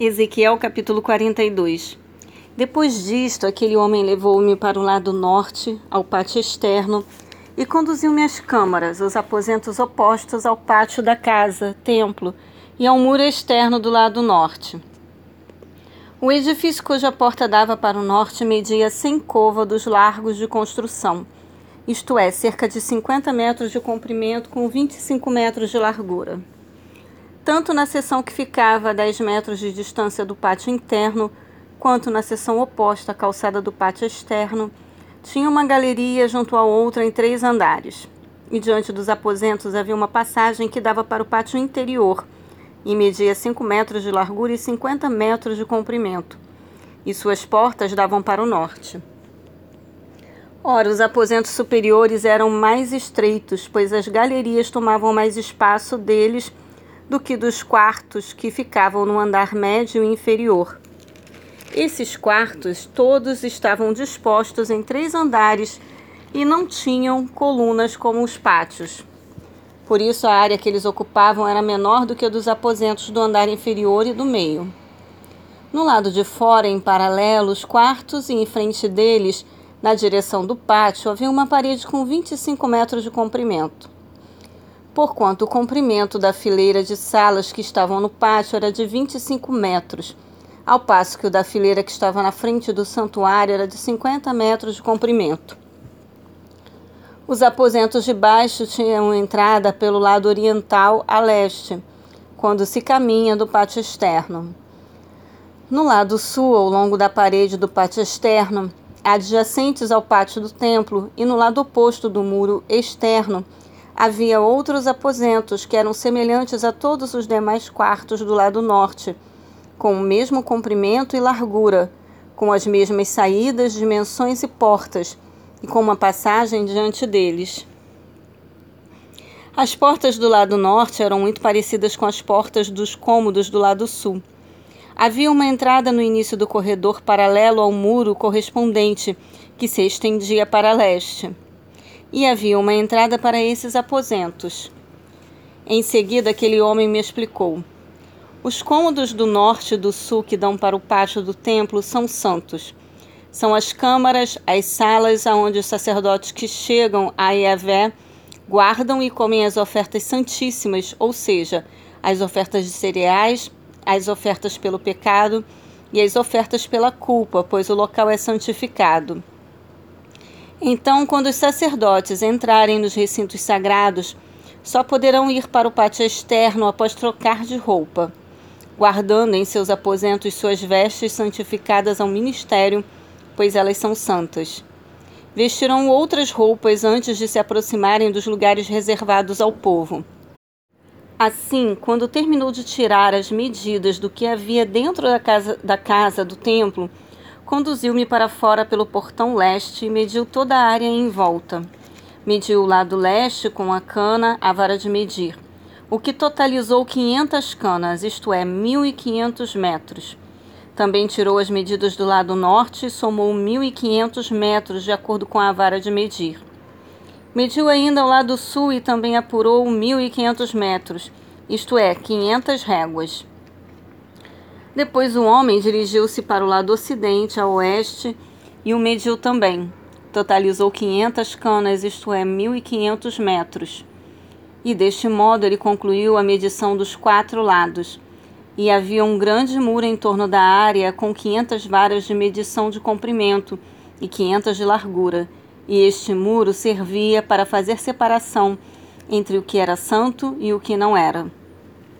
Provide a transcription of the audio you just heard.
Ezequiel capítulo 42 Depois disto, aquele homem levou-me para o lado norte, ao pátio externo, e conduziu-me às câmaras, os aposentos opostos ao pátio da casa, templo, e ao muro externo do lado norte. O edifício cuja porta dava para o norte media cem côvados largos de construção, isto é, cerca de 50 metros de comprimento com 25 metros de largura tanto na seção que ficava a 10 metros de distância do pátio interno, quanto na seção oposta à calçada do pátio externo, tinha uma galeria junto a outra em três andares. E diante dos aposentos havia uma passagem que dava para o pátio interior, e media 5 metros de largura e 50 metros de comprimento, e suas portas davam para o norte. Ora, os aposentos superiores eram mais estreitos, pois as galerias tomavam mais espaço deles do que dos quartos que ficavam no andar médio e inferior. Esses quartos todos estavam dispostos em três andares e não tinham colunas como os pátios. Por isso, a área que eles ocupavam era menor do que a dos aposentos do andar inferior e do meio. No lado de fora, em paralelo, os quartos e em frente deles, na direção do pátio, havia uma parede com 25 metros de comprimento porquanto o comprimento da fileira de salas que estavam no pátio era de 25 metros, ao passo que o da fileira que estava na frente do santuário era de 50 metros de comprimento. Os aposentos de baixo tinham entrada pelo lado oriental a leste, quando se caminha do pátio externo. No lado sul, ao longo da parede do pátio externo, adjacentes ao pátio do templo, e no lado oposto do muro externo, Havia outros aposentos que eram semelhantes a todos os demais quartos do lado norte, com o mesmo comprimento e largura, com as mesmas saídas, dimensões e portas, e com uma passagem diante deles. As portas do lado norte eram muito parecidas com as portas dos cômodos do lado sul. Havia uma entrada no início do corredor paralelo ao muro correspondente, que se estendia para leste e havia uma entrada para esses aposentos. Em seguida, aquele homem me explicou: Os cômodos do norte e do sul que dão para o pátio do templo são santos. São as câmaras, as salas aonde os sacerdotes que chegam a Yahvé guardam e comem as ofertas santíssimas, ou seja, as ofertas de cereais, as ofertas pelo pecado e as ofertas pela culpa, pois o local é santificado. Então, quando os sacerdotes entrarem nos recintos sagrados, só poderão ir para o pátio externo após trocar de roupa, guardando em seus aposentos suas vestes santificadas ao ministério, pois elas são santas. Vestirão outras roupas antes de se aproximarem dos lugares reservados ao povo. Assim, quando terminou de tirar as medidas do que havia dentro da casa, da casa do templo, Conduziu-me para fora pelo portão leste e mediu toda a área em volta. Mediu o lado leste com a cana, a vara de medir, o que totalizou 500 canas, isto é, 1.500 metros. Também tirou as medidas do lado norte e somou 1.500 metros, de acordo com a vara de medir. Mediu ainda o lado sul e também apurou 1.500 metros, isto é, 500 réguas. Depois o homem dirigiu-se para o lado ocidente, a oeste, e o mediu também. Totalizou 500 canas, isto é, 1.500 metros. E deste modo ele concluiu a medição dos quatro lados. E havia um grande muro em torno da área, com 500 varas de medição de comprimento e 500 de largura. E este muro servia para fazer separação entre o que era santo e o que não era.